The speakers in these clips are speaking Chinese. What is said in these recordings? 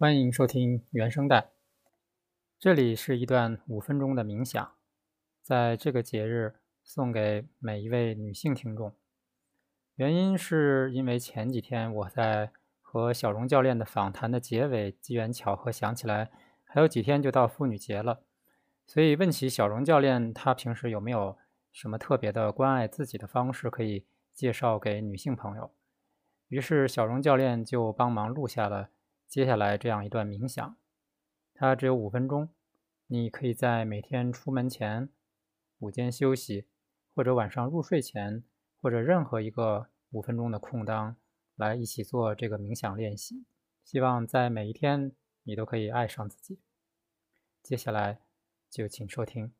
欢迎收听原声带。这里是一段五分钟的冥想，在这个节日送给每一位女性听众。原因是因为前几天我在和小荣教练的访谈的结尾，机缘巧合想起来还有几天就到妇女节了，所以问起小荣教练，他平时有没有什么特别的关爱自己的方式可以介绍给女性朋友？于是小荣教练就帮忙录下了。接下来这样一段冥想，它只有五分钟，你可以在每天出门前、午间休息，或者晚上入睡前，或者任何一个五分钟的空档，来一起做这个冥想练习。希望在每一天你都可以爱上自己。接下来就请收听。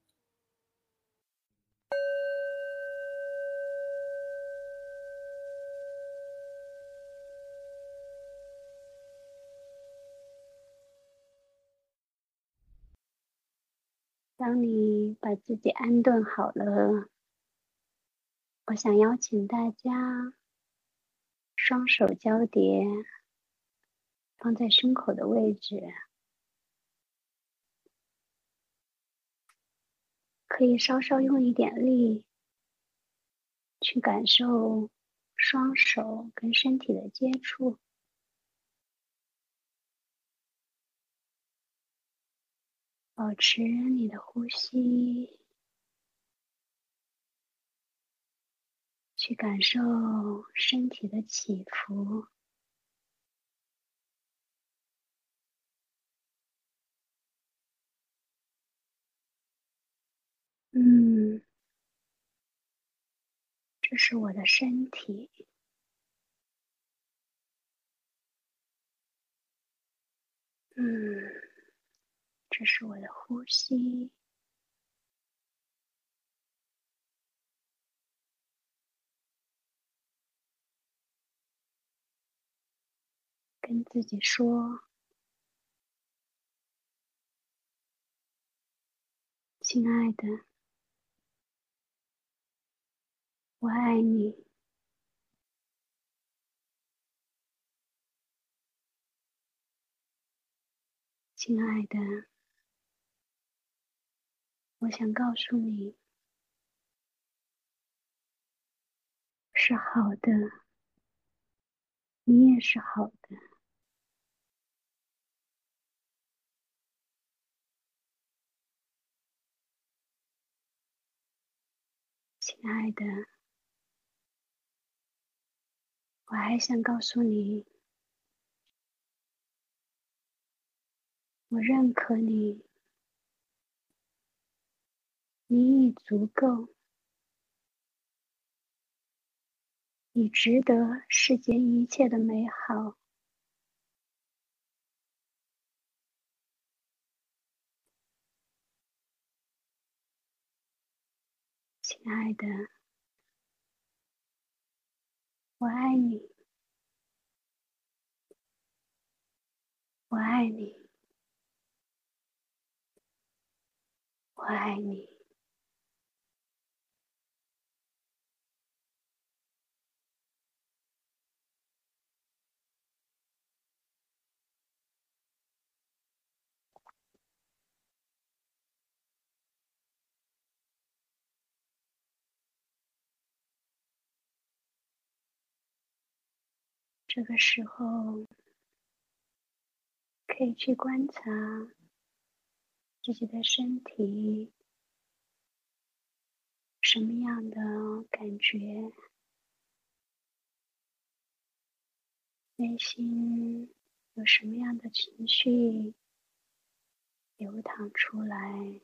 当你把自己安顿好了，我想邀请大家双手交叠，放在胸口的位置，可以稍稍用一点力，去感受双手跟身体的接触。保持你的呼吸，去感受身体的起伏。嗯，这是我的身体。嗯。这是我的呼吸，跟自己说：“亲爱的，我爱你。”亲爱的。我想告诉你，是好的，你也是好的，亲爱的。我还想告诉你，我认可你。你已足够，你值得世间一切的美好，亲爱的，我爱你，我爱你，我爱你。这个时候，可以去观察自己的身体，什么样的感觉，内心有什么样的情绪流淌出来，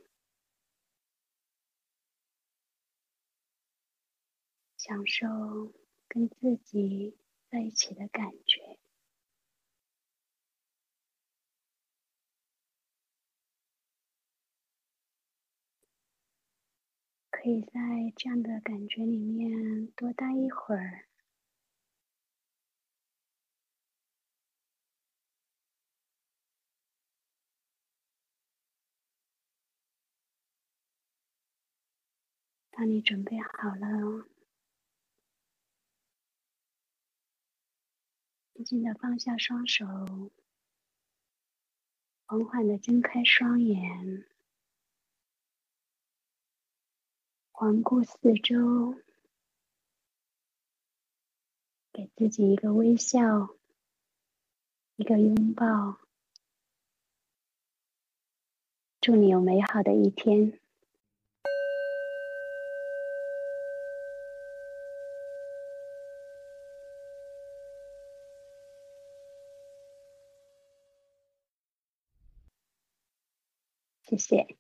享受跟自己。在一起的感觉，可以在这样的感觉里面多待一会儿。当你准备好了。静的放下双手，缓缓的睁开双眼，环顾四周，给自己一个微笑，一个拥抱。祝你有美好的一天。谢谢。